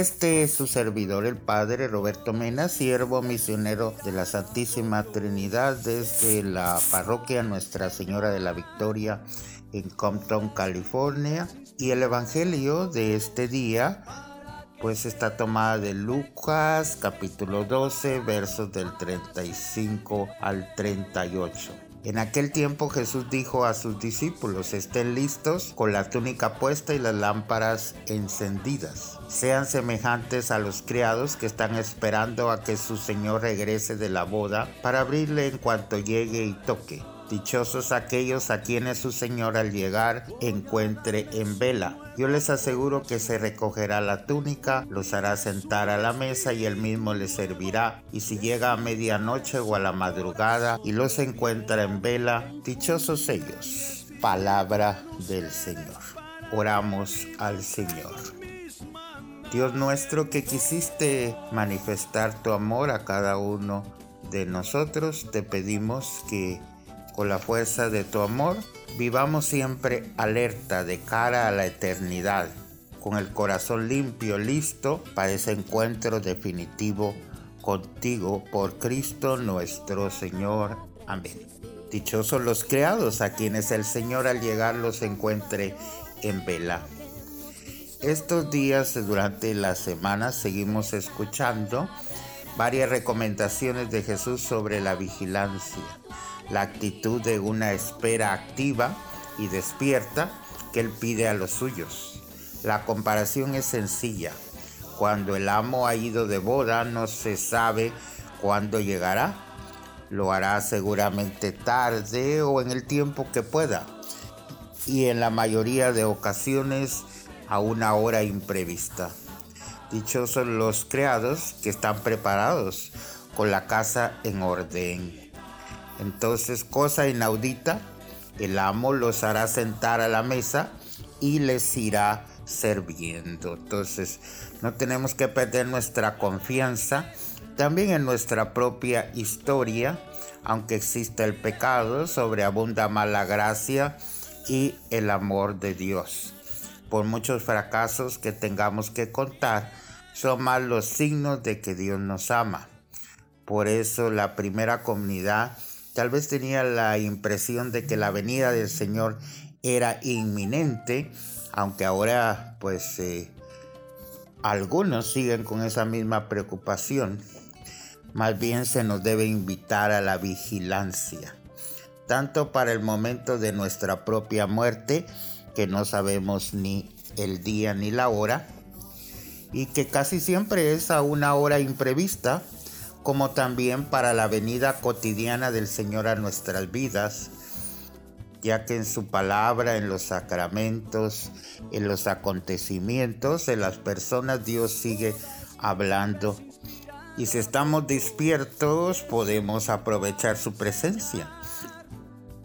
Este es su servidor, el Padre Roberto Mena, siervo misionero de la Santísima Trinidad desde la parroquia Nuestra Señora de la Victoria en Compton, California. Y el Evangelio de este día pues está tomada de Lucas capítulo 12 versos del 35 al 38. En aquel tiempo Jesús dijo a sus discípulos, estén listos con la túnica puesta y las lámparas encendidas. Sean semejantes a los criados que están esperando a que su Señor regrese de la boda para abrirle en cuanto llegue y toque. Dichosos aquellos a quienes su Señor al llegar encuentre en vela. Yo les aseguro que se recogerá la túnica, los hará sentar a la mesa y él mismo les servirá. Y si llega a medianoche o a la madrugada y los encuentra en vela, dichosos ellos. Palabra del Señor. Oramos al Señor. Dios nuestro que quisiste manifestar tu amor a cada uno de nosotros, te pedimos que con la fuerza de tu amor, vivamos siempre alerta de cara a la eternidad, con el corazón limpio, listo para ese encuentro definitivo contigo por Cristo nuestro Señor. Amén. Dichosos los creados a quienes el Señor al llegar los encuentre en vela. Estos días durante la semana seguimos escuchando varias recomendaciones de Jesús sobre la vigilancia la actitud de una espera activa y despierta que él pide a los suyos. La comparación es sencilla. Cuando el amo ha ido de boda no se sabe cuándo llegará. Lo hará seguramente tarde o en el tiempo que pueda. Y en la mayoría de ocasiones a una hora imprevista. Dichosos los creados que están preparados con la casa en orden. Entonces, cosa inaudita, el amo los hará sentar a la mesa y les irá sirviendo. Entonces, no tenemos que perder nuestra confianza también en nuestra propia historia, aunque exista el pecado, sobreabunda mala gracia y el amor de Dios. Por muchos fracasos que tengamos que contar, son más los signos de que Dios nos ama. Por eso la primera comunidad Tal vez tenía la impresión de que la venida del Señor era inminente, aunque ahora pues eh, algunos siguen con esa misma preocupación. Más bien se nos debe invitar a la vigilancia, tanto para el momento de nuestra propia muerte, que no sabemos ni el día ni la hora, y que casi siempre es a una hora imprevista, como también para la venida cotidiana del Señor a nuestras vidas, ya que en su palabra, en los sacramentos, en los acontecimientos, en las personas, Dios sigue hablando. Y si estamos despiertos, podemos aprovechar su presencia.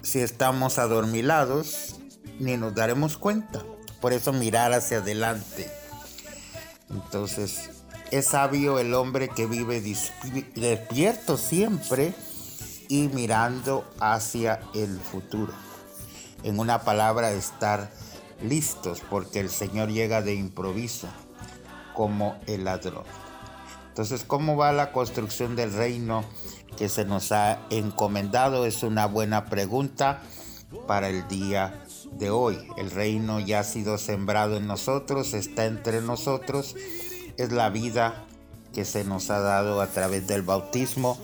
Si estamos adormilados, ni nos daremos cuenta. Por eso mirar hacia adelante. Entonces, es sabio el hombre que vive despierto siempre y mirando hacia el futuro. En una palabra, estar listos porque el Señor llega de improviso como el ladrón. Entonces, ¿cómo va la construcción del reino que se nos ha encomendado? Es una buena pregunta para el día de hoy. El reino ya ha sido sembrado en nosotros, está entre nosotros es la vida que se nos ha dado a través del bautismo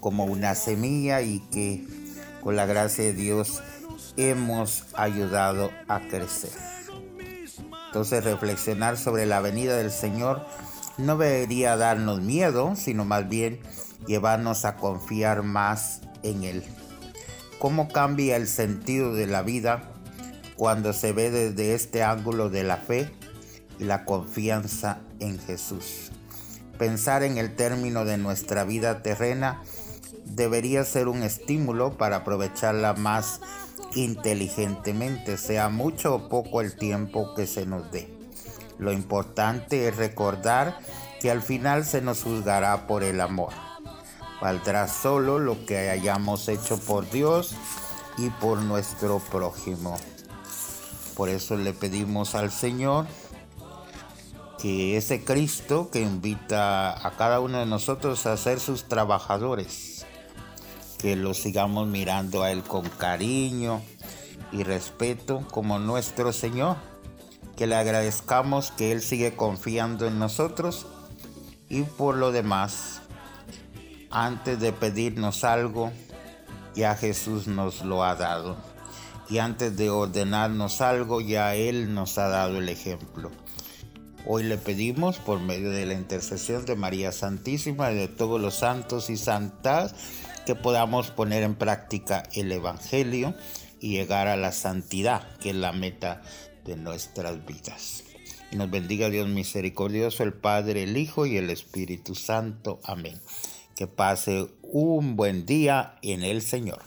como una semilla y que con la gracia de Dios hemos ayudado a crecer. Entonces reflexionar sobre la venida del Señor no debería darnos miedo, sino más bien llevarnos a confiar más en Él. ¿Cómo cambia el sentido de la vida cuando se ve desde este ángulo de la fe la confianza en Jesús. Pensar en el término de nuestra vida terrena debería ser un estímulo para aprovecharla más inteligentemente, sea mucho o poco el tiempo que se nos dé. Lo importante es recordar que al final se nos juzgará por el amor. Valdrá solo lo que hayamos hecho por Dios y por nuestro prójimo. Por eso le pedimos al Señor que ese Cristo que invita a cada uno de nosotros a ser sus trabajadores, que lo sigamos mirando a Él con cariño y respeto como nuestro Señor, que le agradezcamos que Él sigue confiando en nosotros y por lo demás, antes de pedirnos algo, ya Jesús nos lo ha dado. Y antes de ordenarnos algo, ya Él nos ha dado el ejemplo. Hoy le pedimos por medio de la intercesión de María Santísima y de todos los santos y santas que podamos poner en práctica el Evangelio y llegar a la santidad, que es la meta de nuestras vidas. Y nos bendiga Dios misericordioso, el Padre, el Hijo y el Espíritu Santo. Amén. Que pase un buen día en el Señor.